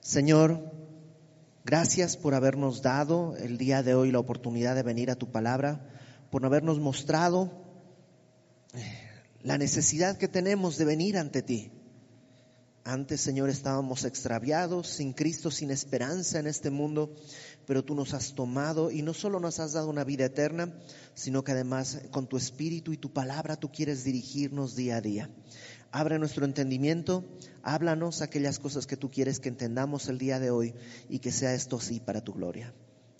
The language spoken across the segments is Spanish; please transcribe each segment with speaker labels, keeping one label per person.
Speaker 1: Señor, gracias por habernos dado el día de hoy la oportunidad de venir a tu palabra, por habernos mostrado eh, la necesidad que tenemos de venir ante ti. Antes, Señor, estábamos extraviados, sin Cristo, sin esperanza en este mundo, pero tú nos has tomado y no solo nos has dado una vida eterna, sino que además con tu espíritu y tu palabra tú quieres dirigirnos día a día. Abre nuestro entendimiento, háblanos aquellas cosas que tú quieres que entendamos el día de hoy y que sea esto así para tu gloria.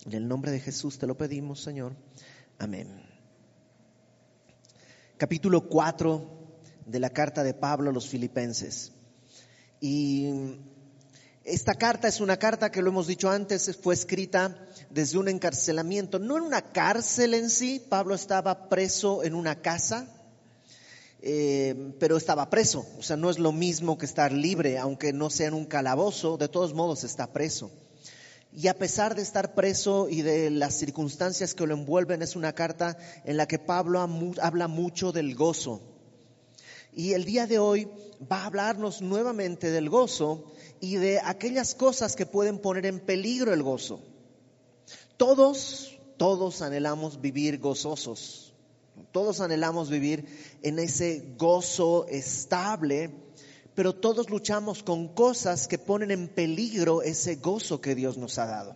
Speaker 1: En el nombre de Jesús te lo pedimos, Señor. Amén. Capítulo 4 de la carta de Pablo a los filipenses. Y esta carta es una carta que lo hemos dicho antes, fue escrita desde un encarcelamiento, no en una cárcel en sí, Pablo estaba preso en una casa, eh, pero estaba preso, o sea, no es lo mismo que estar libre, aunque no sea en un calabozo, de todos modos está preso. Y a pesar de estar preso y de las circunstancias que lo envuelven, es una carta en la que Pablo habla mucho del gozo. Y el día de hoy va a hablarnos nuevamente del gozo y de aquellas cosas que pueden poner en peligro el gozo. Todos, todos anhelamos vivir gozosos. Todos anhelamos vivir en ese gozo estable, pero todos luchamos con cosas que ponen en peligro ese gozo que Dios nos ha dado.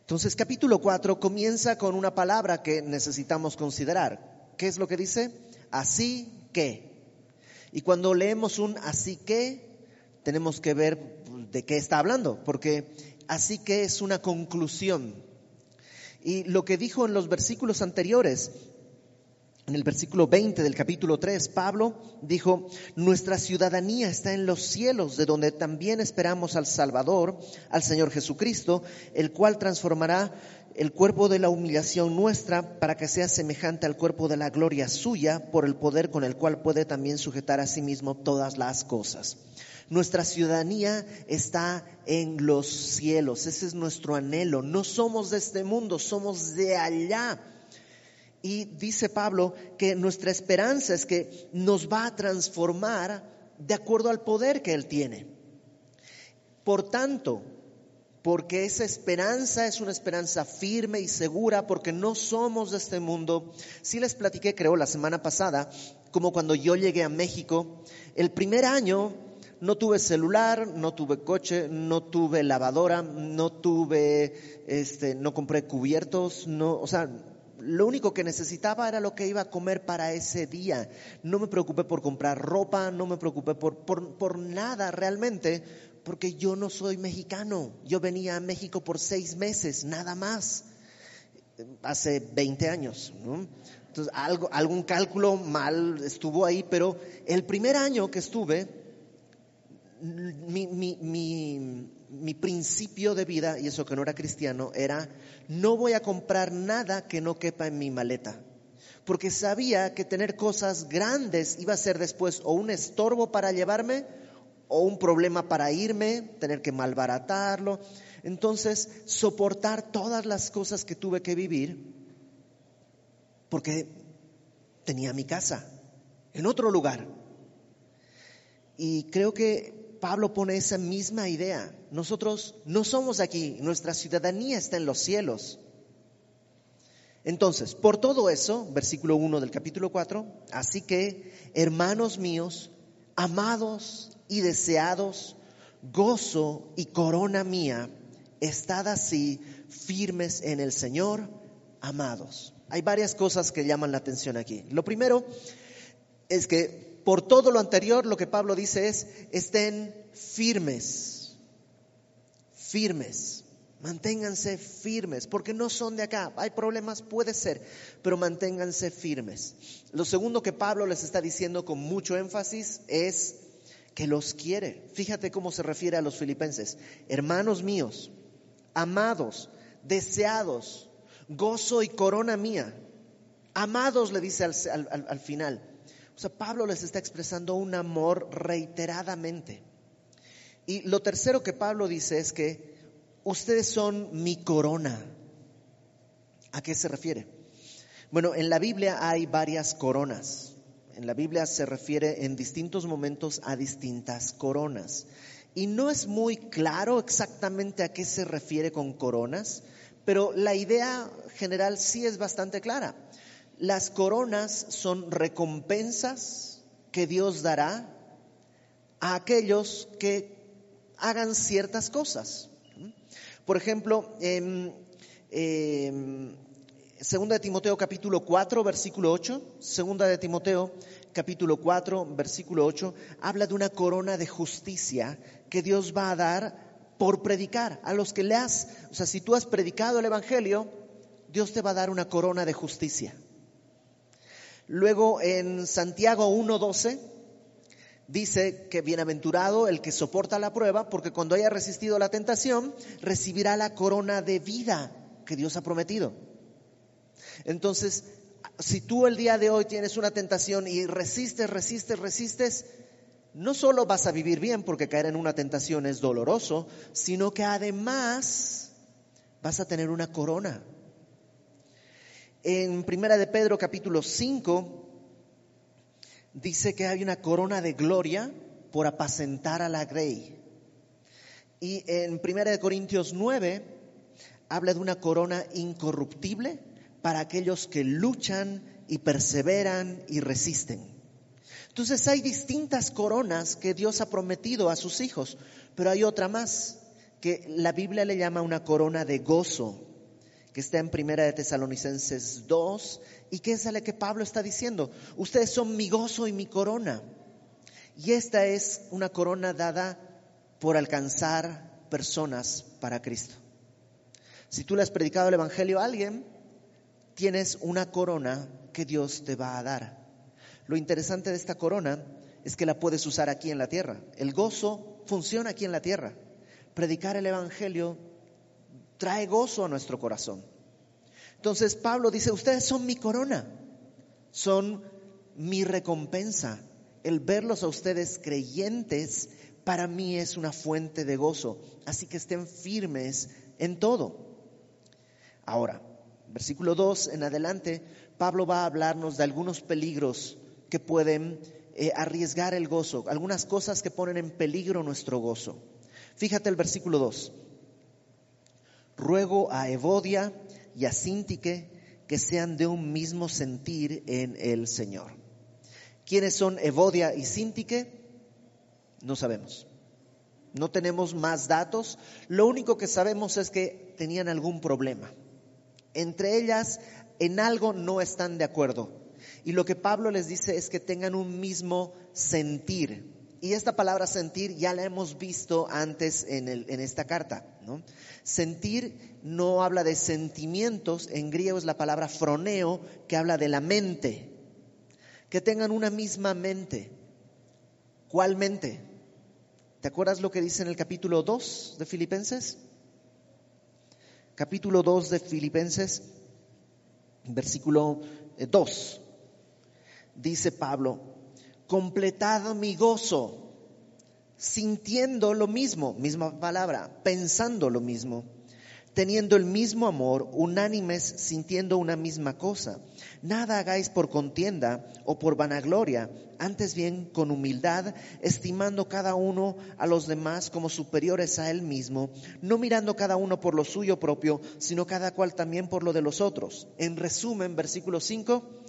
Speaker 1: Entonces, capítulo 4 comienza con una palabra que necesitamos considerar. ¿Qué es lo que dice? Así que. Y cuando leemos un así que, tenemos que ver de qué está hablando, porque así que es una conclusión. Y lo que dijo en los versículos anteriores, en el versículo 20 del capítulo 3, Pablo dijo, nuestra ciudadanía está en los cielos, de donde también esperamos al Salvador, al Señor Jesucristo, el cual transformará el cuerpo de la humillación nuestra para que sea semejante al cuerpo de la gloria suya por el poder con el cual puede también sujetar a sí mismo todas las cosas. Nuestra ciudadanía está en los cielos, ese es nuestro anhelo. No somos de este mundo, somos de allá. Y dice Pablo que nuestra esperanza es que nos va a transformar de acuerdo al poder que Él tiene. Por tanto, porque esa esperanza es una esperanza firme y segura, porque no somos de este mundo. Sí les platiqué, creo, la semana pasada, como cuando yo llegué a México, el primer año no tuve celular, no tuve coche, no tuve lavadora, no tuve, este, no compré cubiertos, no, o sea, lo único que necesitaba era lo que iba a comer para ese día. No me preocupé por comprar ropa, no me preocupé por, por, por nada realmente, porque yo no soy mexicano. Yo venía a México por seis meses, nada más, hace 20 años. Entonces, algo, algún cálculo mal estuvo ahí, pero el primer año que estuve, mi, mi, mi, principio de vida, y eso que no era cristiano, era no voy a comprar nada que no quepa en mi maleta. Porque sabía que tener cosas grandes iba a ser después o un estorbo para llevarme o un problema para irme, tener que malbaratarlo. Entonces, soportar todas las cosas que tuve que vivir, porque tenía mi casa en otro lugar. Y creo que Pablo pone esa misma idea. Nosotros no somos aquí, nuestra ciudadanía está en los cielos. Entonces, por todo eso, versículo 1 del capítulo 4, así que, hermanos míos, amados y deseados, gozo y corona mía, estad así firmes en el Señor, amados. Hay varias cosas que llaman la atención aquí. Lo primero es que por todo lo anterior lo que Pablo dice es, estén firmes, firmes. Manténganse firmes, porque no son de acá. Hay problemas, puede ser, pero manténganse firmes. Lo segundo que Pablo les está diciendo con mucho énfasis es que los quiere. Fíjate cómo se refiere a los filipenses. Hermanos míos, amados, deseados, gozo y corona mía. Amados, le dice al, final. O sea, Pablo les está expresando un amor reiteradamente. Y lo tercero que Pablo dice es que ustedes son mi corona. ¿A qué se refiere? Bueno, en la Biblia hay varias coronas. En la Biblia se refiere en distintos momentos a distintas coronas. Y no es muy claro exactamente a qué se refiere con coronas, pero la idea general sí es bastante clara. Las coronas son recompensas que Dios dará a aquellos que hagan ciertas cosas. Por ejemplo, en, Segunda de Timoteo capítulo 4, versículo 8, Segunda de Timoteo capítulo 4, versículo 8, habla de una corona de justicia que Dios va a dar por predicar. A los que le has, o sea, si tú has predicado el Evangelio, Dios te va a dar una corona de justicia. Luego en Santiago 1.12 dice que bienaventurado el que soporta la prueba, porque cuando haya resistido la tentación, recibirá la corona de vida que Dios ha prometido. Entonces, si tú el día de hoy tienes una tentación y resistes, resistes, resistes, no solo vas a vivir bien porque caer en una tentación es doloroso, sino que además vas a tener una corona. En Primera de Pedro capítulo 5 dice que hay una corona de gloria por apacentar a la grey. Y en Primera de Corintios 9 habla de una corona incorruptible para aquellos que luchan y perseveran y resisten. Entonces hay distintas coronas que Dios ha prometido a sus hijos, pero hay otra más que la Biblia le llama una corona de gozo, que está en Primera de Tesalonicenses 2 y que es la que Pablo está diciendo, ustedes son mi gozo y mi corona. Y esta es una corona dada por alcanzar personas para Cristo. Si tú le has predicado el Evangelio a alguien, tienes una corona que Dios te va a dar. Lo interesante de esta corona es que la puedes usar aquí en la tierra. El gozo funciona aquí en la tierra. Predicar el Evangelio trae gozo a nuestro corazón. Entonces Pablo dice, ustedes son mi corona, son mi recompensa. El verlos a ustedes creyentes para mí es una fuente de gozo. Así que estén firmes en todo. Ahora, versículo 2 en adelante, Pablo va a hablarnos de algunos peligros que pueden eh, arriesgar el gozo, algunas cosas que ponen en peligro nuestro gozo. Fíjate el versículo 2. Ruego a Evodia y a Sintique que sean de un mismo sentir en el Señor. ¿Quiénes son Evodia y Sintique? No sabemos. No tenemos más datos. Lo único que sabemos es que tenían algún problema. Entre ellas, en algo no están de acuerdo. Y lo que Pablo les dice es que tengan un mismo sentir. Y esta palabra sentir ya la hemos visto antes en, esta carta. Sentir no habla de sentimientos, en griego es la palabra froneo, que habla de la mente. Que tengan una misma mente. ¿Cuál mente? ¿Te acuerdas lo que dice en el capítulo 2 de Filipenses? Capítulo 2 de Filipenses, versículo 2 dice Pablo, completado mi gozo, sintiendo lo mismo, misma palabra, pensando lo mismo, teniendo el mismo amor, unánimes, sintiendo una misma cosa. Nada hagáis por contienda o por vanagloria, antes bien con humildad, estimando cada uno a los demás como superiores a él mismo, no mirando cada uno por lo suyo propio, sino cada cual también por lo de los otros. En resumen, versículo 5,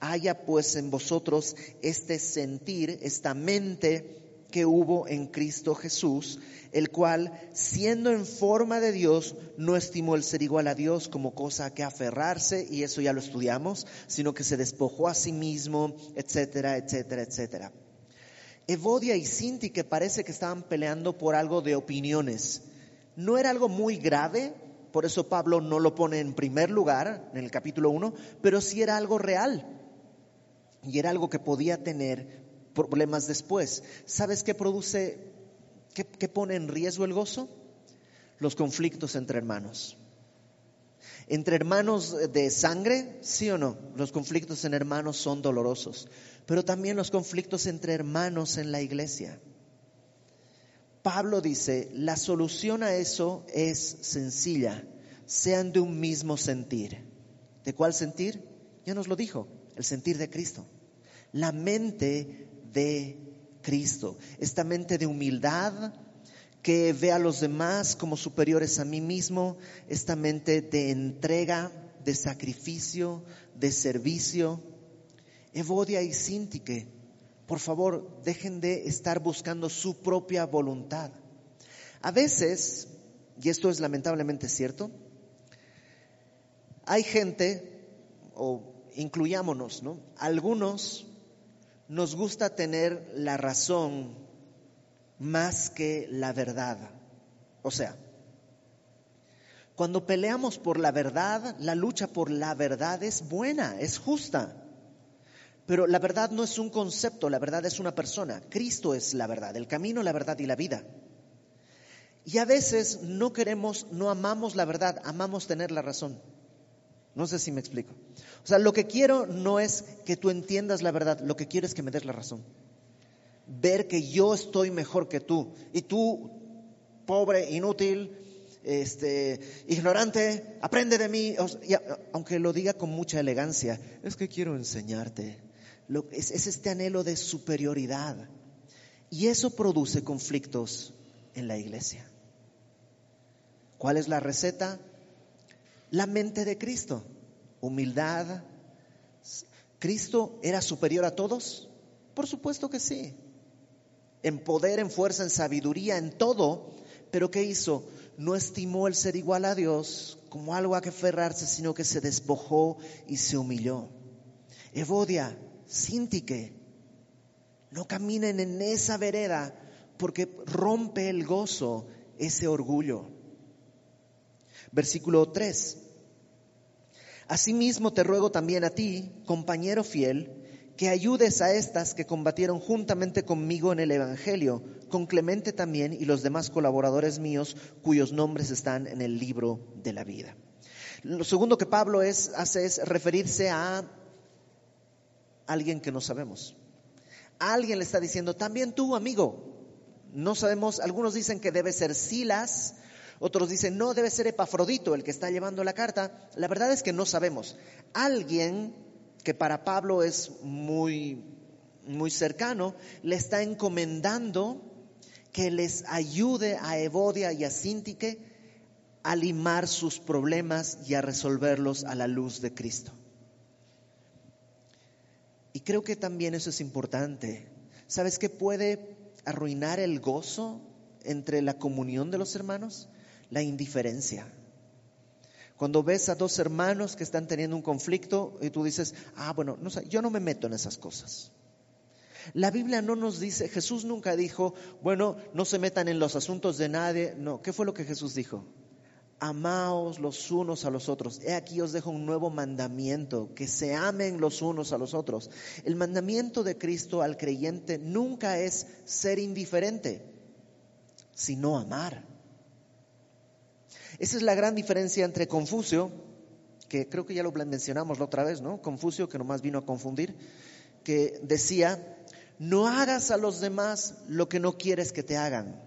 Speaker 1: haya pues en vosotros este sentir, esta mente que hubo en Cristo Jesús, el cual, siendo en forma de Dios, no estimó el ser igual a Dios como cosa a que aferrarse, y eso ya lo estudiamos, sino que se despojó a sí mismo, etcétera, etcétera, etcétera. Evodia y Sinti, que parece que estaban peleando por algo de opiniones, no era algo muy grave, por eso Pablo no lo pone en primer lugar en el capítulo 1, pero sí era algo real y era algo que podía tener problemas después. ¿Sabes qué produce, qué, pone en riesgo el gozo? Los conflictos entre hermanos. Entre hermanos de sangre, sí o no, los conflictos en hermanos son dolorosos, pero también los conflictos entre hermanos en la iglesia. Pablo dice, la solución a eso es sencilla, sean de un mismo sentir. ¿De cuál sentir? Ya nos lo dijo, el sentir de Cristo la mente de Cristo, esta mente de humildad, que ve a los demás como superiores a mí mismo, esta mente de entrega, de sacrificio, de servicio. Evodia y Sintique, por favor, dejen de estar buscando su propia voluntad. A veces, y esto es lamentablemente cierto, hay gente, o incluyámonos, ¿no? Algunos nos gusta tener la razón más que la verdad. O sea, cuando peleamos por la verdad, la lucha por la verdad es buena, es justa. Pero la verdad no es un concepto, la verdad es una persona. Cristo es la verdad, el camino, la verdad y la vida. Y a veces no queremos, no amamos la verdad, amamos tener la razón. No sé si me explico. O sea, lo que quiero no es que tú entiendas la verdad, lo que quiero es que me des la razón ver que yo estoy mejor que tú y tú, pobre, inútil, este, ignorante, aprende de mí, aunque lo diga con mucha elegancia, es que quiero enseñarte. es, es este anhelo de superioridad. Y eso produce conflictos en la iglesia. ¿Cuál es la receta? La mente de Cristo. Humildad. ¿Cristo era superior a todos? Por supuesto que sí en poder, en fuerza, en sabiduría, en todo, pero ¿qué hizo? No estimó el ser igual a Dios como algo a que aferrarse, sino que se despojó y se humilló. Evodia, Sintique, no caminen en esa vereda porque rompe el gozo ese orgullo. Versículo 3. Asimismo te ruego también a ti, compañero fiel, que ayudes a estas que combatieron juntamente conmigo en el Evangelio, con Clemente también y los demás colaboradores míos cuyos nombres están en el libro de la vida. Lo segundo que Pablo es, hace es referirse a alguien que no sabemos. alguien le está diciendo, también tú, amigo, no sabemos, algunos dicen que debe ser Silas, otros dicen, no, debe ser Epafrodito el que está llevando la carta. La verdad es que no sabemos. Alguien que para Pablo es muy, muy cercano, le está encomendando que les ayude a Evodia y a Sintique a limar sus problemas y a resolverlos a la luz de Cristo. Y creo que también eso es importante. ¿Sabes qué puede arruinar el gozo entre la comunión de los hermanos? La indiferencia. Cuando ves a dos hermanos que están teniendo un conflicto y tú dices, ah, bueno, no yo no me meto en esas cosas. La Biblia no nos dice, Jesús nunca dijo, bueno, no se metan en los asuntos de nadie. No, ¿qué fue lo que Jesús dijo? Amaos los unos a los otros. He aquí os dejo un nuevo mandamiento, que se amen los unos a los otros. El mandamiento de Cristo al creyente nunca es ser indiferente, sino amar. Esa es la gran diferencia entre Confucio, que creo que ya lo mencionamos la otra vez, ¿no? Confucio, que nomás vino a confundir, que decía, no hagas a los demás lo que no quieres que te hagan.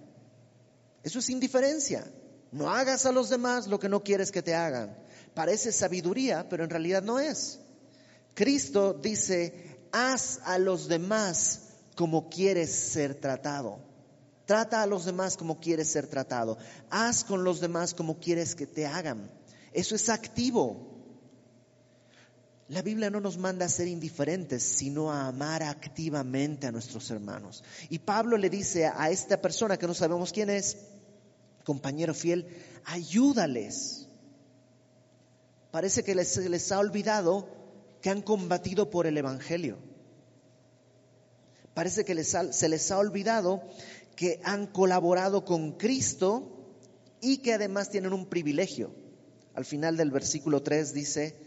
Speaker 1: Eso es indiferencia. No hagas a los demás lo que no quieres que te hagan. Parece sabiduría, pero en realidad no es. Cristo dice, haz a los demás como quieres ser tratado. Trata a los demás como quieres ser tratado. Haz con los demás como quieres que te hagan. Eso es activo. La Biblia no nos manda a ser indiferentes, sino a amar activamente a nuestros hermanos. Y Pablo le dice a esta persona que no sabemos quién es, compañero fiel, ayúdales. Parece que les, les ha olvidado que han combatido por el Evangelio. Parece que les se les ha olvidado que han colaborado con Cristo y que además tienen un privilegio. Al final del versículo 3 dice,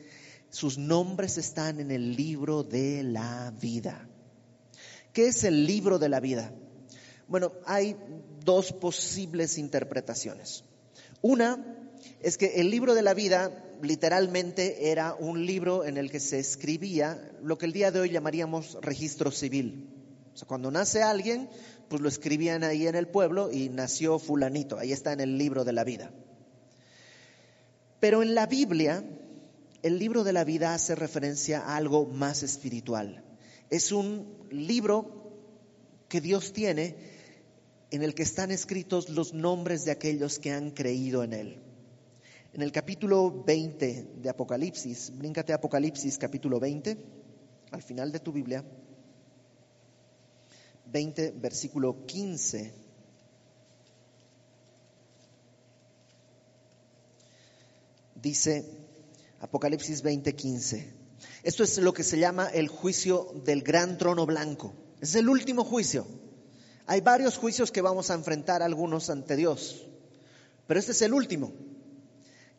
Speaker 1: sus nombres están en el libro de la vida. ¿Qué es el libro de la vida? Bueno, hay dos posibles interpretaciones. Una es que el libro de la vida literalmente era un libro en el que se escribía lo que el día de hoy llamaríamos registro civil. O sea, cuando nace alguien, pues lo escribían ahí en el pueblo y nació fulanito, ahí está en el libro de la vida. Pero en la Biblia, el libro de la vida hace referencia a algo más espiritual. Es un libro que Dios tiene en el que están escritos los nombres de aquellos que han creído en Él. En el capítulo 20 de Apocalipsis, bríncate a Apocalipsis capítulo 20, al final de tu Biblia, 20, versículo 15. Dice Apocalipsis 20, 15. Esto es lo que se llama el juicio del gran trono blanco. Es el último juicio. Hay varios juicios que vamos a enfrentar algunos ante Dios, pero este es el último.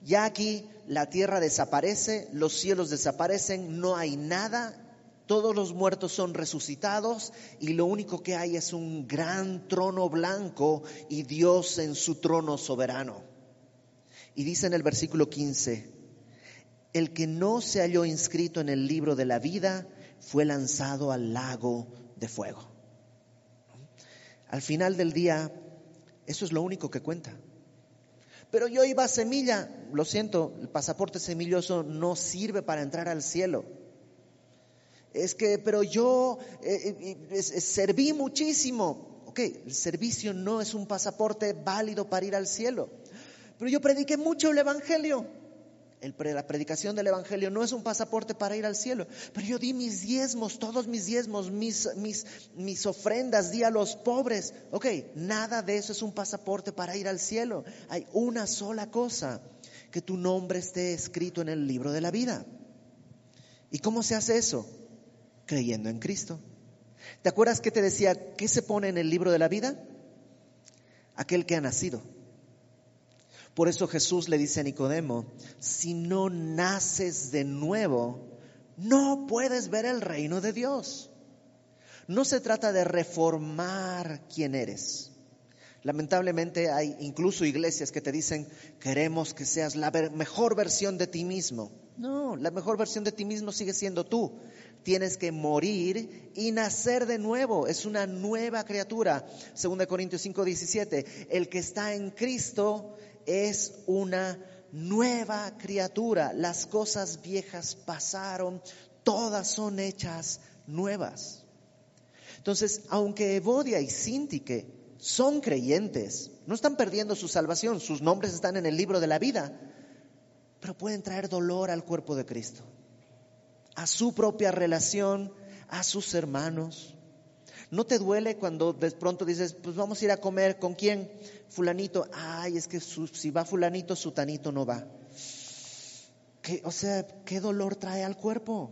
Speaker 1: Ya aquí la tierra desaparece, los cielos desaparecen, no hay nada, todos los muertos son resucitados y lo único que hay es un gran trono blanco y Dios en su trono soberano. Y dice en el versículo 15, el que no se halló inscrito en el libro de la vida fue lanzado al lago de fuego. Al final del día, eso es lo único que cuenta. Pero yo iba a semilla, lo siento, el pasaporte semilloso no sirve para entrar al cielo. Es que, pero yo eh, eh, serví muchísimo. Ok, el servicio no es un pasaporte válido para ir al cielo. Pero yo prediqué mucho el Evangelio la predicación del Evangelio no es un pasaporte para ir al cielo, pero yo di mis diezmos, todos mis diezmos, mis, mis, mis ofrendas, di a los pobres. Ok, nada de eso es un pasaporte para ir al cielo. Hay una sola cosa, que tu nombre esté escrito en el libro de la vida. ¿Y cómo se hace eso? Creyendo en Cristo. ¿Te acuerdas que te decía, qué se pone en el libro de la vida? Aquel que ha nacido. Por eso Jesús le dice a Nicodemo, si no naces de nuevo, no puedes ver el reino de Dios. No se trata de reformar quién eres. Lamentablemente hay incluso iglesias que te dicen, queremos que seas la mejor versión de ti mismo. No, la mejor versión de ti mismo sigue siendo tú. Tienes que morir y nacer de nuevo. Es una nueva criatura. 2 Corintios 5, 17. El que está en Cristo es una nueva criatura. Las cosas viejas pasaron, todas son hechas nuevas. Entonces, aunque Evodia y Sintique son creyentes, no están perdiendo su salvación, sus nombres están en el libro de la vida, pero pueden traer dolor al cuerpo de Cristo, a su propia relación, a sus hermanos. ¿No te duele cuando de pronto dices, pues vamos a ir a comer con quién? Fulanito. Ay, es que si va fulanito, sutanito no va. o sea, ¿qué dolor trae al cuerpo?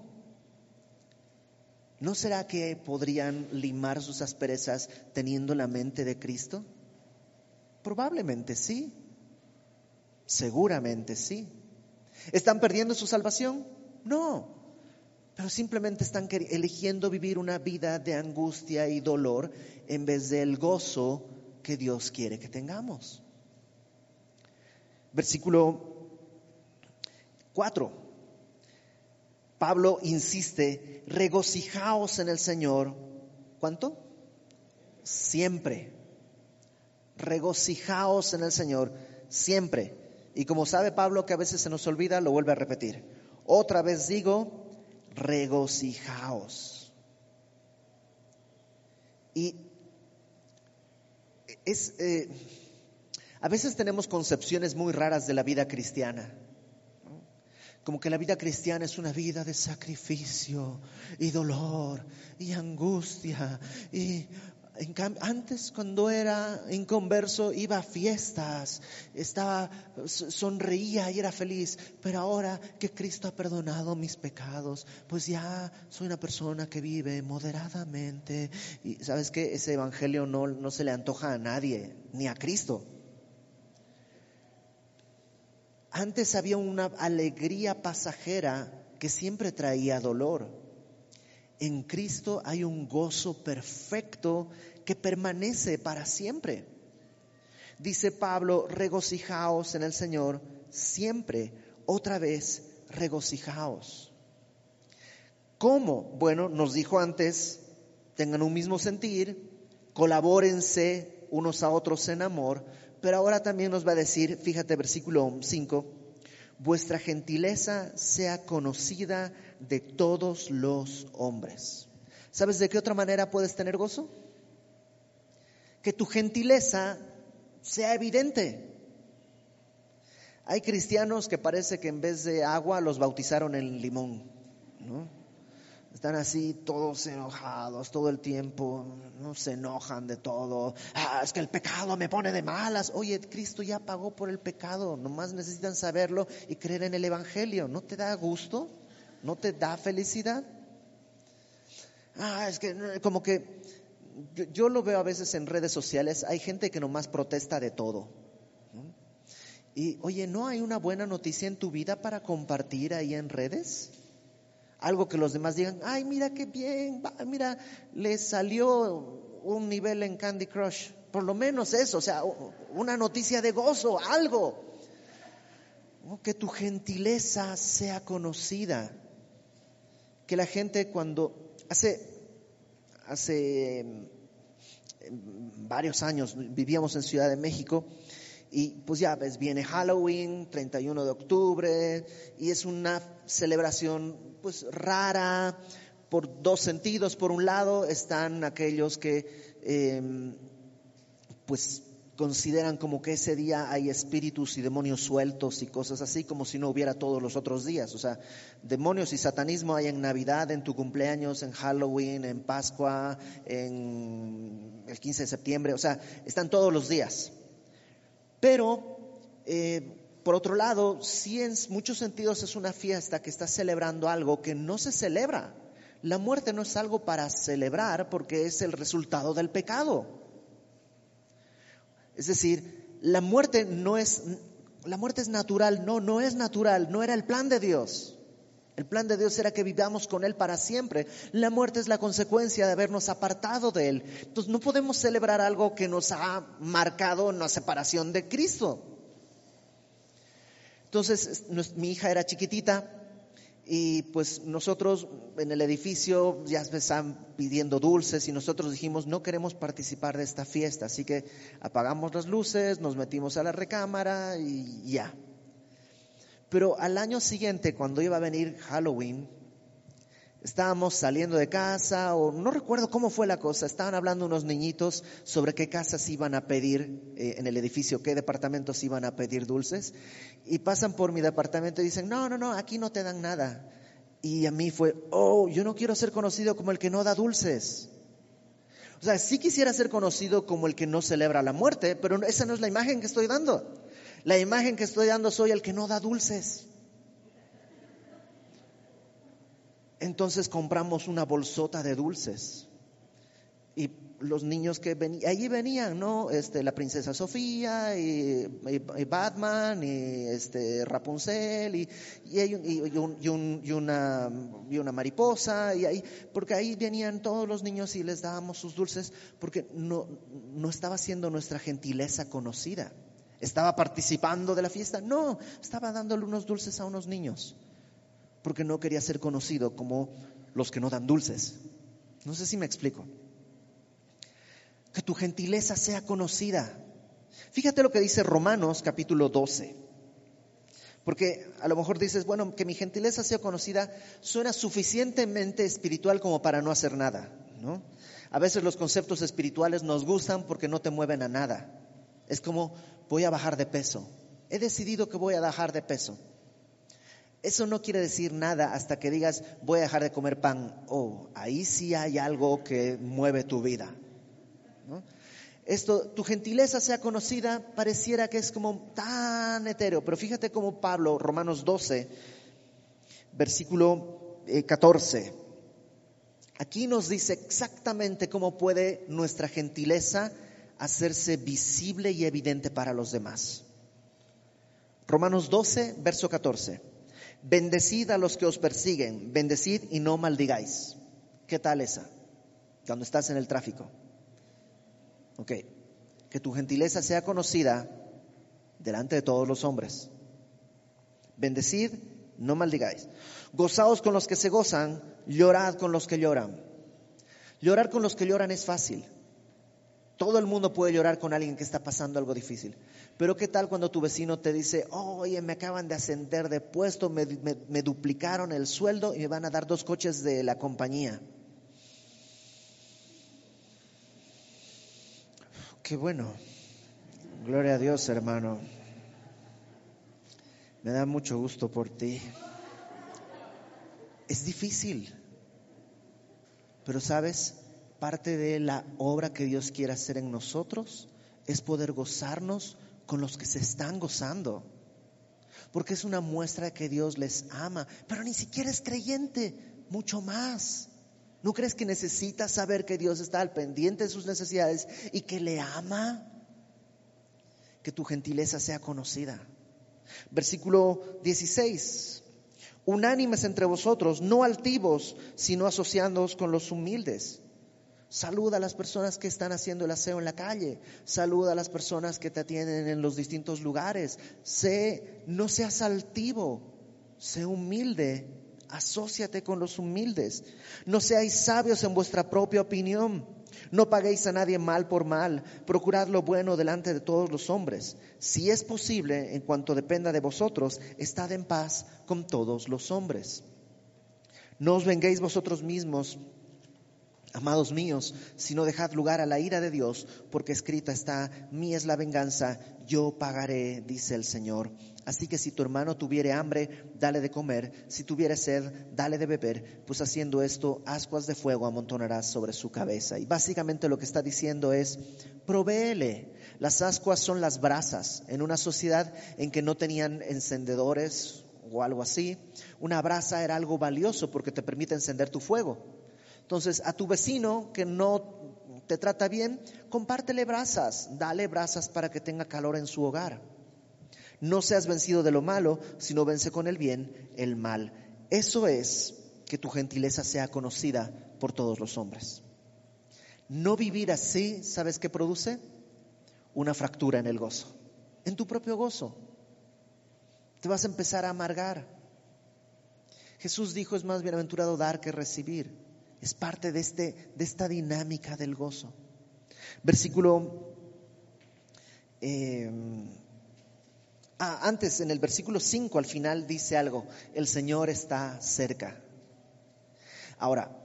Speaker 1: ¿No será que podrían limar sus asperezas teniendo la mente de Cristo? Probablemente sí. Seguramente sí. ¿Están perdiendo su salvación? No pero simplemente están eligiendo vivir una vida de angustia y dolor en vez del gozo que Dios quiere que tengamos. Versículo 4. Pablo insiste, regocijaos en el Señor. ¿Cuánto? Siempre. Regocijaos en el Señor, siempre. Y como sabe Pablo que a veces se nos olvida, lo vuelve a repetir. Otra vez digo, regocijaos. Y es, eh, a veces tenemos concepciones muy raras de la vida cristiana. Como que la vida cristiana es una vida de sacrificio y dolor y angustia y antes cuando era inconverso iba a fiestas, estaba, sonreía y era feliz, pero ahora que Cristo ha perdonado mis pecados, pues ya soy una persona que vive moderadamente. Y sabes que ese evangelio no, no se le antoja a nadie, ni a Cristo. Antes había una alegría pasajera que siempre traía dolor en Cristo hay un gozo perfecto que permanece para siempre. Dice Pablo, regocijaos en el Señor siempre, otra vez, regocijaos. ¿Cómo? Bueno, nos dijo antes, tengan un mismo sentir, colabórense unos a otros en amor, pero ahora también nos va a decir, fíjate versículo 5, vuestra gentileza sea conocida de todos los hombres. ¿Sabes de qué otra manera puedes tener gozo? Que tu gentileza sea evidente. Hay cristianos que parece que en vez de agua los bautizaron en limón, ¿no? Están así todos enojados todo el tiempo, no se enojan de todo. Ah, es que el pecado me pone de malas. Oye, Cristo ya pagó por el pecado, nomás necesitan saberlo y creer en el Evangelio. ¿No te da gusto? ¿No te da felicidad? Ah, es que como que yo, lo veo a veces en redes sociales, hay gente que nomás protesta de todo. Y oye, ¿no hay una buena noticia en tu vida para compartir ahí en redes? algo que los demás digan, ay, mira qué bien, mira, le salió un nivel en Candy Crush, por lo menos eso, o sea, una noticia de gozo, algo. Que tu gentileza sea conocida, que la gente cuando hace, hace em, varios años vivíamos en Ciudad de México y pues ya ves, viene Halloween, 31 de octubre, y es una celebración pues rara por dos sentidos. Por un lado están aquellos que em, pues consideran como que ese día hay espíritus y demonios sueltos y cosas así, como si no hubiera todos los otros días. O sea, demonios y satanismo hay en Navidad, en tu cumpleaños, en Halloween, en Pascua, en el 15 de septiembre, o sea, están todos los días. Pero eh, por otro lado, sí en muchos sentidos es una fiesta que está celebrando algo que no se celebra. La muerte no es algo para celebrar porque es el resultado del pecado. Es decir, la muerte no es la muerte es natural, no, no es natural, no era el plan de Dios. El plan de Dios era que vivamos con Él para siempre. La muerte es la consecuencia de habernos apartado de Él. Entonces no podemos celebrar algo que nos ha marcado en la separación de Cristo. Entonces, mi hija era chiquitita y pues nosotros en el edificio ya estaban pidiendo dulces y nosotros dijimos, no queremos participar de esta fiesta, así que apagamos las luces, nos metimos a la recámara y ya. Pero al año siguiente, cuando iba a venir Halloween, Estábamos saliendo de casa o no recuerdo cómo fue la cosa. Estaban hablando unos niñitos sobre qué casas iban a pedir eh, en el edificio, qué departamentos iban a pedir dulces. Y pasan por mi departamento y dicen, no, no, no, aquí no te dan nada. Y a mí fue, oh, yo no quiero ser conocido como el que no da dulces. O sea, sí quisiera ser conocido como el que no celebra la muerte, pero esa no es la imagen que estoy dando. La imagen que estoy dando soy el que no da dulces. Entonces compramos una bolsota de dulces. Y los niños que venían, allí venían, ¿no? Este, la princesa Sofía y, Batman y este, Rapunzel y, y, una, y una mariposa y ahí, porque ahí venían todos los niños y les dábamos sus dulces porque no, no estaba siendo nuestra gentileza conocida. ¿Estaba participando de la fiesta? No, estaba dándole unos dulces a unos niños porque no quería ser conocido como los que no dan dulces. No sé si me explico. Que tu gentileza sea conocida. Fíjate lo que dice Romanos capítulo 12. Porque a lo mejor dices, bueno, que mi gentileza sea conocida suena suficientemente espiritual como para no hacer nada, ¿no? A veces los conceptos espirituales nos gustan porque no te mueven a nada. Es como, voy a bajar de peso. He decidido que voy a bajar de peso. Eso no quiere decir nada hasta que digas, voy a dejar de comer pan. Oh, ahí sí hay algo que mueve tu vida. Esto, tu gentileza sea conocida, pareciera que es como tan etéreo, pero fíjate cómo Pablo, Romanos 12, versículo 14, eh, aquí nos dice exactamente cómo puede nuestra gentileza hacerse visible y evidente para los demás. Romanos 12, verso 14. Bendecid a los que os persiguen, bendecid y no maldigáis. ¿Qué tal esa? Cuando estás en el tráfico. Ok, que tu gentileza sea conocida delante de todos los hombres. Bendecid, no maldigáis. Gozaos con los que se gozan, llorad con los que lloran. Llorar con los que lloran es fácil. Todo el mundo puede llorar con alguien que está pasando algo difícil. Pero ¿qué tal cuando tu vecino te dice, oye, me acaban de ascender de puesto, me, duplicaron el sueldo y me van a dar dos coches de la compañía? Qué bueno. Gloria a Dios, hermano. Me da mucho gusto por ti. Es difícil, pero sabes, parte de la obra que Dios quiere hacer en nosotros es poder gozarnos con los que se están gozando. Porque es una muestra de que Dios les ama, pero ni siquiera es creyente, mucho más. ¿No crees que necesitas saber que Dios está al pendiente de sus necesidades y que le ama? Que tu gentileza sea conocida. Versículo 16. Unánimes entre vosotros, no altivos, sino asociándoos con los humildes. Saluda a las personas que están haciendo el aseo en la calle. Saluda a las personas que te atienden en los distintos lugares. Sé, no seas altivo, sé humilde asóciate con los humildes. No seáis sabios en vuestra propia opinión. No paguéis a nadie mal por mal. Procurad lo bueno delante de todos los hombres. Si es posible, en cuanto dependa de vosotros, estad en paz con todos los hombres. No os venguéis vosotros mismos, amados míos, sino dejad lugar a la ira de Dios, porque escrita está, mí es la venganza, yo pagaré, dice el Señor. Así que si tu hermano tuviere hambre, dale de comer, si tuviere sed, dale de beber, pues haciendo esto, ascuas de fuego amontonarás sobre su cabeza. Y básicamente lo que está diciendo es, provéele. Las ascuas son las brasas. En una sociedad en que no tenían encendedores o algo así, una brasa era algo valioso porque te permite encender tu fuego. Entonces, a tu vecino que no te trata bien, compártele brasas, dale brasas para que tenga calor en su hogar. No seas vencido de lo malo, sino vence con el bien el mal. Eso es que tu gentileza sea conocida por todos los hombres. No vivir así, ¿sabes qué produce? Una fractura en el gozo, en tu propio gozo. Te vas a empezar a amargar. Jesús dijo, es más bienaventurado dar que recibir. Es parte de, este, de esta dinámica del gozo. Versículo eh, Ah, antes en el versículo 5 al final dice algo, el Señor está cerca. Ahora,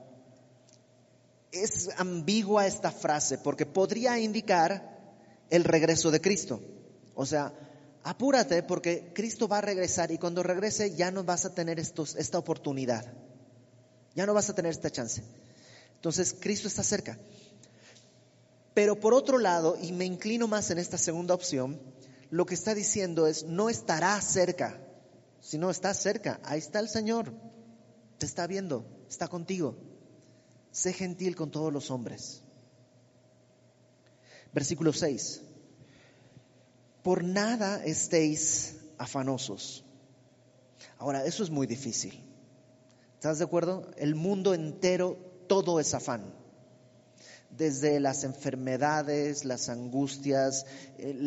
Speaker 1: es ambigua esta frase porque podría indicar el regreso de Cristo. O sea, apúrate porque Cristo va a regresar y cuando regrese ya no vas a tener estos, esta oportunidad. Ya no vas a tener esta chance. Entonces, Cristo está cerca. Pero por otro lado, y me inclino más en esta segunda opción, lo que está diciendo es, no estará cerca, sino está cerca. Ahí está el Señor, te está viendo, está contigo. Sé gentil con todos los hombres. Versículo 6. Por nada estéis afanosos. Ahora, eso es muy difícil. ¿Estás de acuerdo? El mundo entero, todo es afán desde las enfermedades, las angustias, eh,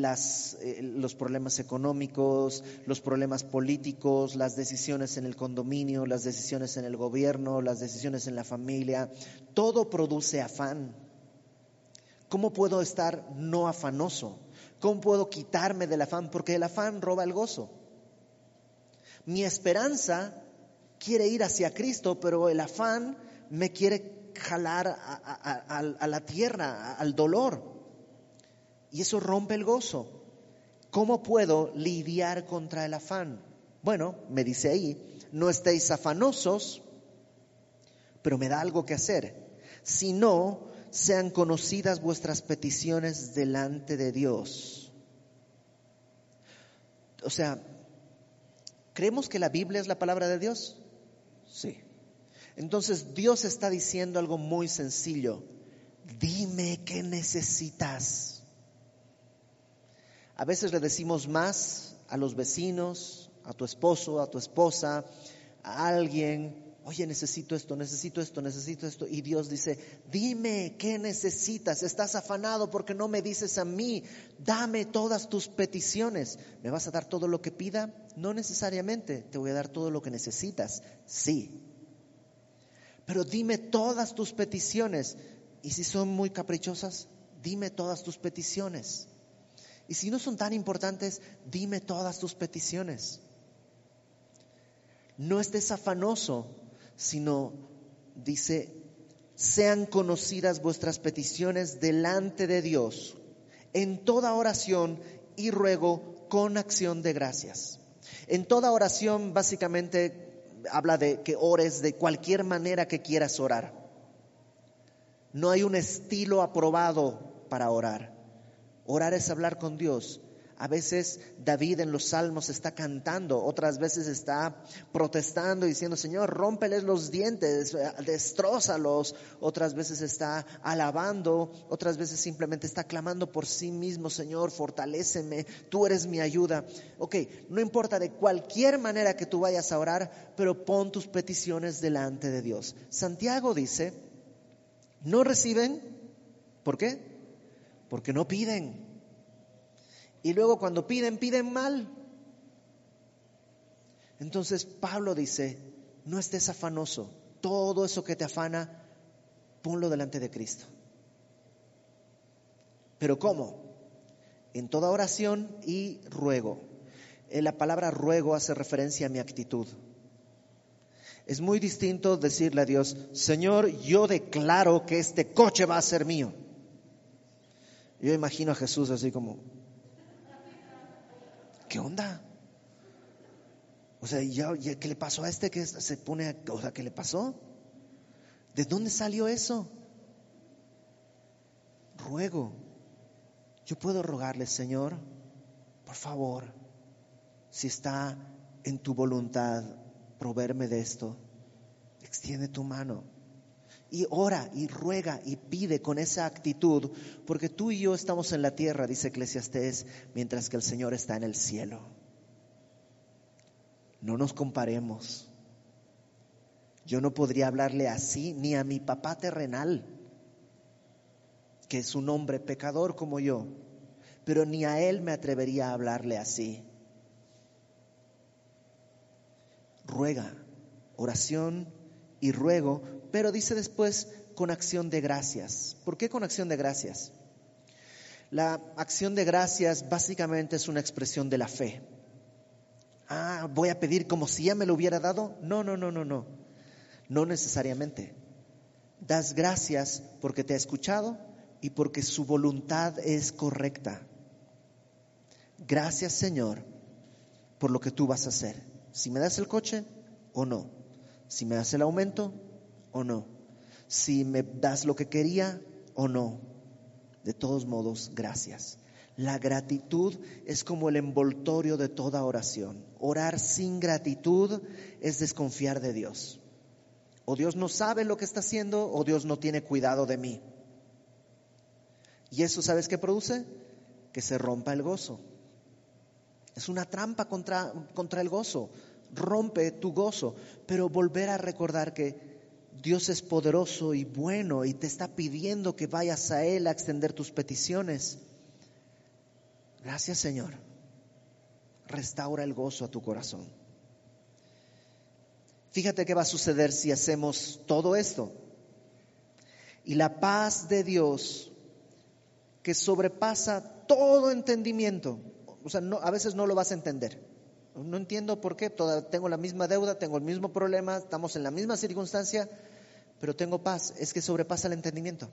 Speaker 1: eh, los problemas económicos, los problemas políticos, las decisiones en el condominio, las decisiones en el gobierno, las decisiones en la familia, todo produce afán. ¿Cómo puedo estar no afanoso? ¿Cómo puedo quitarme del afán? Porque el afán roba el gozo. Mi esperanza quiere ir hacia Cristo, pero el afán me quiere jalar a, la tierra, al dolor. Y eso rompe el gozo. ¿Cómo puedo lidiar contra el afán? Bueno, me dice ahí, no estéis afanosos, pero me da algo que hacer. Si no, sean conocidas vuestras peticiones delante de Dios. O sea, ¿creemos que la Biblia es la palabra de Dios? Sí. Entonces Dios está diciendo algo muy sencillo. Dime qué necesitas. A veces le decimos más a los vecinos, a tu esposo, a tu esposa, a alguien, oye, necesito esto, necesito esto, necesito esto. Y Dios dice, dime qué necesitas. Estás afanado porque no me dices a mí, dame todas tus peticiones. ¿Me vas a dar todo lo que pida? No necesariamente, te voy a dar todo lo que necesitas. Sí, pero dime todas tus peticiones. Y si son muy caprichosas, dime todas tus peticiones. Y si no son tan importantes, dime todas tus peticiones. No estés afanoso, sino dice, sean conocidas vuestras peticiones delante de Dios. en toda oración y ruego con acción de gracias. En toda oración básicamente habla de que ores de cualquier manera que quieras orar. No hay un estilo aprobado para orar. Orar es hablar con Dios. A veces David en los salmos está cantando, otras veces está protestando diciendo, Señor, rómpeles los dientes, destrózalos. Otras veces está alabando, otras veces simplemente está clamando por sí mismo, Señor, fortaléceme, tú eres mi ayuda. Ok, no importa de cualquier manera que tú vayas a orar, pero pon tus peticiones delante de Dios. Santiago dice, no reciben, ¿por qué? Porque no piden. Y luego cuando piden, piden mal. Entonces Pablo dice, no estés afanoso, todo eso que te afana, ponlo delante de Cristo. Pero ¿cómo? En toda oración y ruego. Eh, la palabra ruego hace referencia a mi actitud. Es muy distinto decirle a Dios, Señor, yo declaro que este coche va a ser mío. Yo imagino a Jesús así como, ¿qué onda? O sea, ya, ¿qué le pasó a este que se pone, o sea, qué le pasó? ¿De dónde salió eso? Ruego, yo puedo rogarle, Señor, por favor, si está en tu voluntad, proveerme de esto. Extiende tu mano y ora y ruega y pide con esa actitud, porque tú y yo estamos en la tierra, dice Eclesiastés, mientras que el Señor está en el cielo. No nos comparemos. Yo no podría hablarle así ni a mi papá terrenal, que es un hombre pecador como yo, pero ni a él me atrevería a hablarle así. Ruega, oración y ruego, pero dice después con acción de gracias. ¿Por qué con acción de gracias? La acción de gracias básicamente es una expresión de la fe. Ah, voy a pedir como si ya me lo hubiera dado. No, no, no, no, no. No necesariamente. Das gracias porque te ha escuchado y porque su voluntad es correcta. Gracias Señor por lo que tú vas a hacer. Si me das el coche o no si me das el aumento o no, si me das lo que quería o no. De todos modos, gracias. La gratitud es como el envoltorio de toda oración. Orar sin gratitud es desconfiar de Dios. O Dios no sabe lo que está haciendo o Dios no tiene cuidado de mí. Y eso, ¿sabes qué produce? Que se rompa el gozo. Es una trampa contra, contra el gozo rompe tu gozo, pero volver a recordar que Dios es poderoso y bueno y te está pidiendo que vayas a Él a extender tus peticiones. Gracias Señor. Restaura el gozo a tu corazón. Fíjate qué va a suceder si hacemos todo esto. Y la paz de Dios, que sobrepasa todo entendimiento, o sea, a veces no lo vas a entender, no entiendo por qué, tengo la misma deuda, tengo el mismo problema, estamos en la misma circunstancia, pero tengo paz. Es que sobrepasa el entendimiento.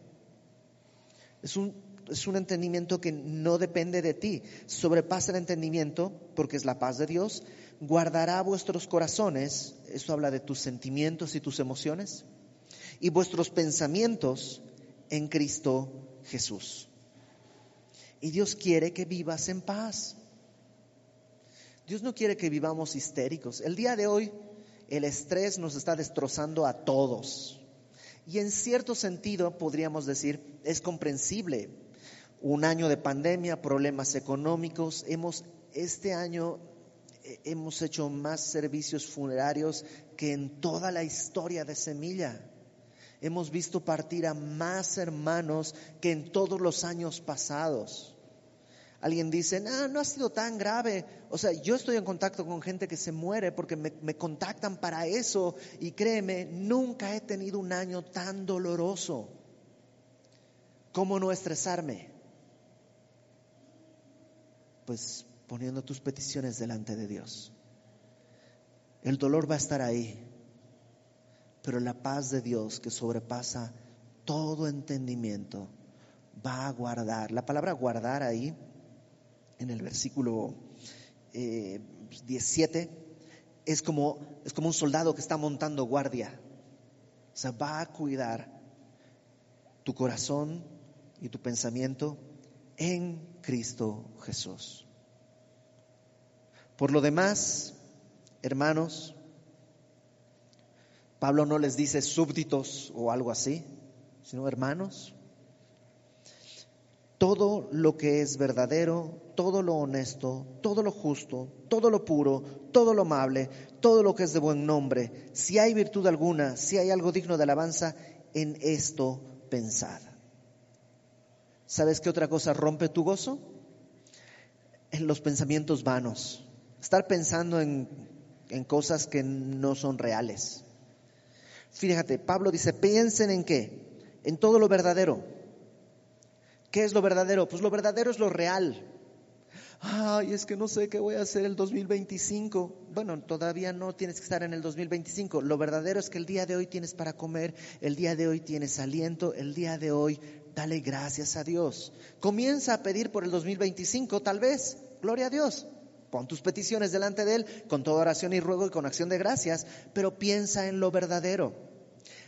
Speaker 1: Es un, es un entendimiento que no depende de ti, sobrepasa el entendimiento porque es la paz de Dios, guardará vuestros corazones, eso habla de tus sentimientos y tus emociones, y vuestros pensamientos en Cristo Jesús. Y Dios quiere que vivas en paz. Dios no quiere que vivamos histéricos. El día de hoy el estrés nos está destrozando a todos. Y en cierto sentido podríamos decir, es comprensible. Un año de pandemia, problemas económicos. Hemos, este año eh, hemos hecho más servicios funerarios que en toda la historia de Semilla. Hemos visto partir a más hermanos que en todos los años pasados. Alguien dice, no, no ha sido tan grave. O sea, yo estoy en contacto con gente que se muere porque me, me, contactan para eso y créeme, nunca he tenido un año tan doloroso. ¿Cómo no estresarme? Pues poniendo tus peticiones delante de Dios. El dolor va a estar ahí, pero la paz de Dios que sobrepasa todo entendimiento va a guardar. La palabra guardar ahí, en el versículo 17, eh, es como, es como un soldado que está montando guardia. O sea, va a cuidar tu corazón y tu pensamiento en Cristo Jesús. Por lo demás, hermanos, Pablo no les dice súbditos o algo así, sino hermanos. Todo lo que es verdadero, todo lo honesto, todo lo justo, todo lo puro, todo lo amable, todo lo que es de buen nombre, si hay virtud alguna, si hay algo digno de alabanza, en esto pensad. ¿Sabes qué otra cosa rompe tu gozo? En los pensamientos vanos. Estar pensando en, en cosas que no son reales. Fíjate, Pablo dice, piensen en qué? En todo lo verdadero. ¿Qué es lo verdadero? Pues lo verdadero es lo real. Ay, es que no sé qué voy a hacer el 2025. Bueno, todavía no tienes que estar en el 2025. Lo verdadero es que el día de hoy tienes para comer, el día de hoy tienes aliento, el día de hoy dale gracias a Dios. Comienza a pedir por el 2025, tal vez. Gloria a Dios. Pon tus peticiones delante de Él con toda oración y ruego y con acción de gracias, pero piensa en lo verdadero.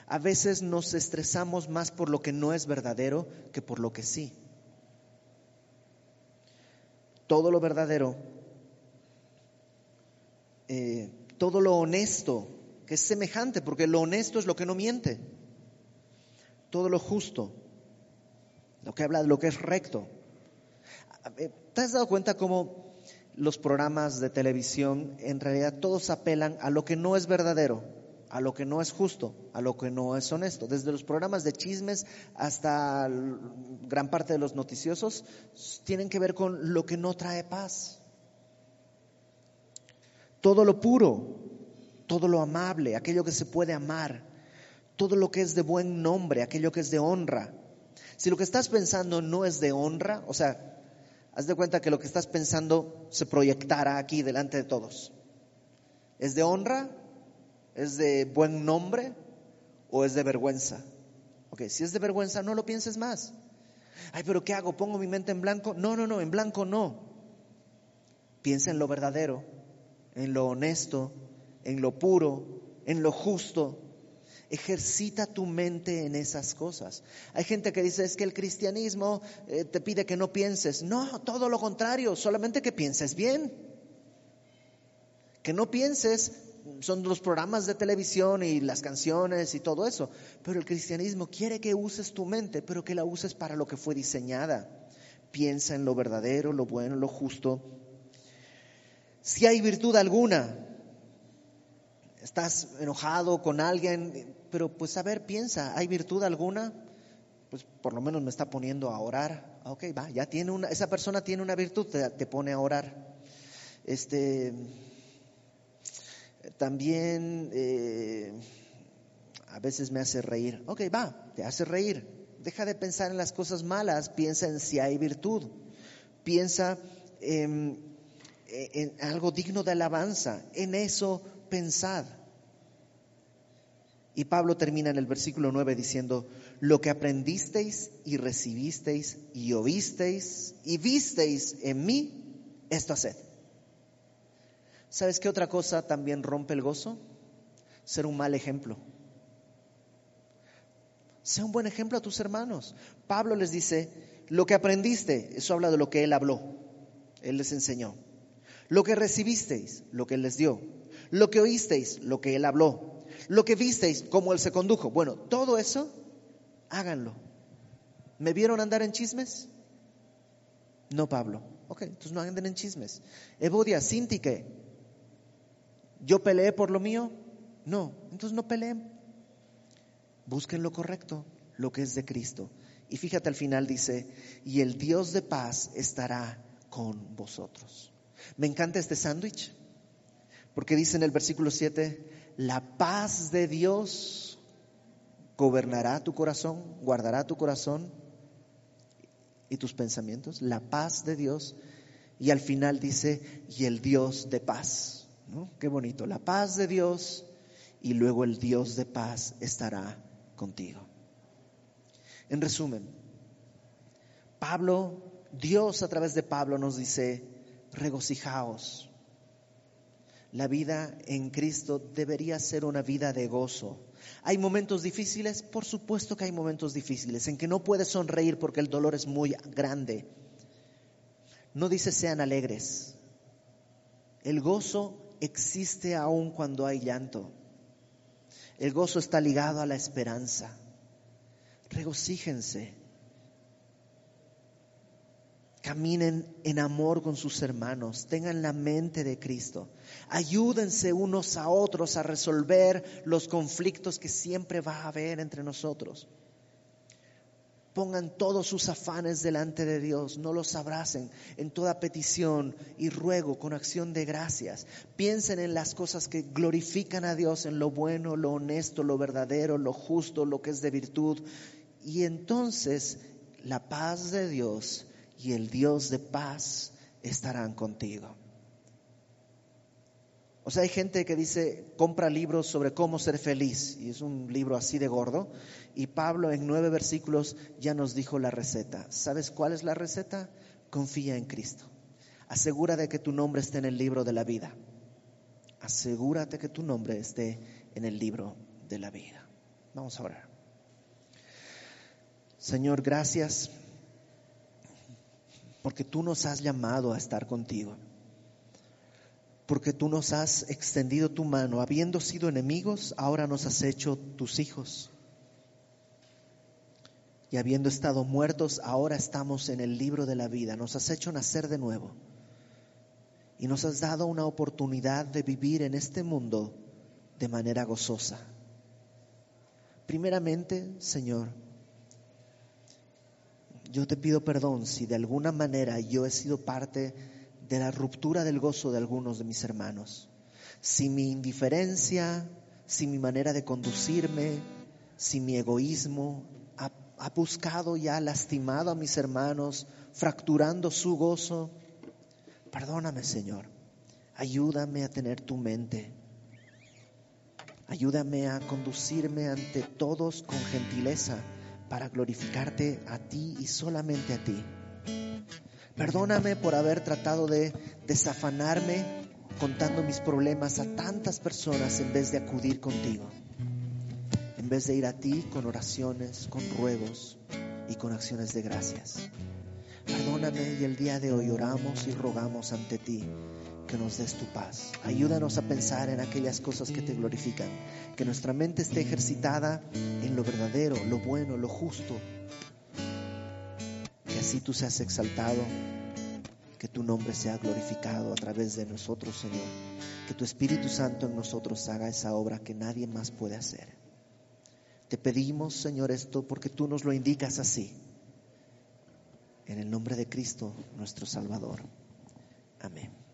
Speaker 1: A veces nos estresamos más por lo que no es verdadero que por lo que sí. Todo lo verdadero, eh, todo lo honesto, que es semejante, porque lo honesto es lo que no miente. Todo lo justo, lo que habla de lo que es recto. ¿Te has dado cuenta cómo los programas de televisión, en realidad todos apelan a lo que no es verdadero, a lo que no es justo, a lo que no es honesto. Desde los programas de chismes hasta gran parte de los noticiosos tienen que ver con lo que no trae paz. Todo lo puro, todo lo amable, aquello que se puede amar, todo lo que es de buen nombre, aquello que es de honra. Si lo que estás pensando no es de honra, o sea, haz de cuenta que lo que estás pensando se proyectara aquí delante de todos. ¿Es de honra? ¿Es de buen nombre? ¿O es de vergüenza? Ok, si es de vergüenza, no lo pienses más. Ay, pero ¿qué hago? ¿Pongo mi mente en blanco? No, no, no, en blanco no. Piensa en lo verdadero, en lo honesto, en lo puro, en lo justo, Ejercita tu mente en esas cosas. Hay gente que dice, es que el cristianismo eh, te pide que no pienses. No, todo lo contrario, solamente que pienses bien. Que no pienses son los programas de televisión y las canciones y todo eso. Pero el cristianismo quiere que uses tu mente, pero que la uses para lo que fue diseñada. Piensa en lo verdadero, lo bueno, lo justo. Si hay virtud alguna, estás enojado con alguien, pero pues a ver, piensa, ¿hay virtud alguna? Pues por lo menos me está poniendo a orar. Ah, ok, va, ya tiene una, esa persona tiene una virtud, te, pone a orar. Este, también eh, a veces me hace reír. Ok, va, te hace reír. Deja de pensar en las cosas malas, piensa en si hay virtud. Piensa en, en algo digno de alabanza. En eso pensad. Y Pablo termina en el versículo 9 diciendo, lo que aprendisteis y recibisteis y oísteis y visteis en mí, esto haced. ¿Sabes qué otra cosa también rompe el gozo? Ser un mal ejemplo. Sea un buen ejemplo a tus hermanos. Pablo les dice, lo que aprendiste, eso habla de lo que él habló, él les enseñó. Lo que recibisteis, lo que él les dio. Lo que oísteis, lo que él habló lo que visteis, cómo él se condujo. Bueno, todo eso, háganlo. ¿Me vieron andar en chismes? No, Pablo. Ok, entonces no anden en chismes. Evodia, Sintique, ¿yo peleé por lo mío? No, entonces no peleen. Busquen lo correcto, lo que es de Cristo. Y fíjate al final dice, y el Dios de paz estará con vosotros. Me encanta este sándwich, porque dice en el versículo 7, la paz de Dios gobernará tu corazón, guardará tu corazón y tus pensamientos. La paz de Dios. Y al final dice, y el Dios de paz. ¿No? Qué bonito. La paz de Dios y luego el Dios de paz estará contigo. En resumen, Pablo, Dios a través de Pablo nos dice, regocijaos. La vida en Cristo debería ser una vida de gozo. ¿Hay momentos difíciles? Por supuesto que hay momentos difíciles en que no puedes sonreír porque el dolor es muy grande. No dice sean alegres. El gozo existe aún cuando hay llanto. El gozo está ligado a la esperanza. Regocíjense. Caminen en amor con sus hermanos, tengan la mente de Cristo. Ayúdense unos a otros a resolver los conflictos que siempre va a haber entre nosotros pongan todos sus afanes delante de Dios, no los abracen en toda petición y ruego con acción de gracias. Piensen en las cosas que glorifican a Dios, en lo bueno, lo honesto, lo verdadero, lo justo, lo que es de virtud. Y entonces la paz de Dios y el Dios de paz estarán contigo. O sea, hay gente que dice, compra libros sobre cómo ser feliz, y es un libro así de gordo, y Pablo en nueve versículos ya nos dijo la receta. ¿Sabes cuál es la receta? Confía en Cristo. Asegúrate de que tu nombre esté en el libro de la vida. Asegúrate que tu nombre esté en el libro de la vida. Vamos a orar. Señor, gracias porque tú nos has llamado a estar contigo porque tú nos has extendido tu mano, habiendo sido enemigos, ahora nos has hecho tus hijos. Y habiendo estado muertos, ahora estamos en el libro de la vida, nos has hecho nacer de nuevo. Y nos has dado una oportunidad de vivir en este mundo de manera gozosa. Primeramente, Señor, yo te pido perdón si de alguna manera yo he sido parte de la ruptura del gozo de algunos de mis hermanos. Si mi indiferencia, si mi manera de conducirme, si mi egoísmo ha, ha buscado y ha lastimado a mis hermanos, fracturando su gozo, perdóname Señor, ayúdame a tener tu mente. Ayúdame a conducirme ante todos con gentileza para glorificarte a ti y solamente a ti. Perdóname por haber tratado de desafanarme contando mis problemas a tantas personas en vez de acudir contigo. En vez de ir a ti con oraciones, con ruegos y con acciones de gracias. Perdóname y el día de hoy oramos y rogamos ante ti que nos des tu paz. Ayúdanos a pensar en aquellas cosas que te glorifican, que nuestra mente esté ejercitada en lo verdadero, lo bueno, lo justo, así tú seas exaltado, que tu nombre sea glorificado a través de nosotros, Señor. Que tu Espíritu Santo en nosotros haga esa obra que nadie más puede hacer. Te pedimos, Señor, esto porque tú nos lo indicas así. En el nombre de Cristo, nuestro Salvador. Amén.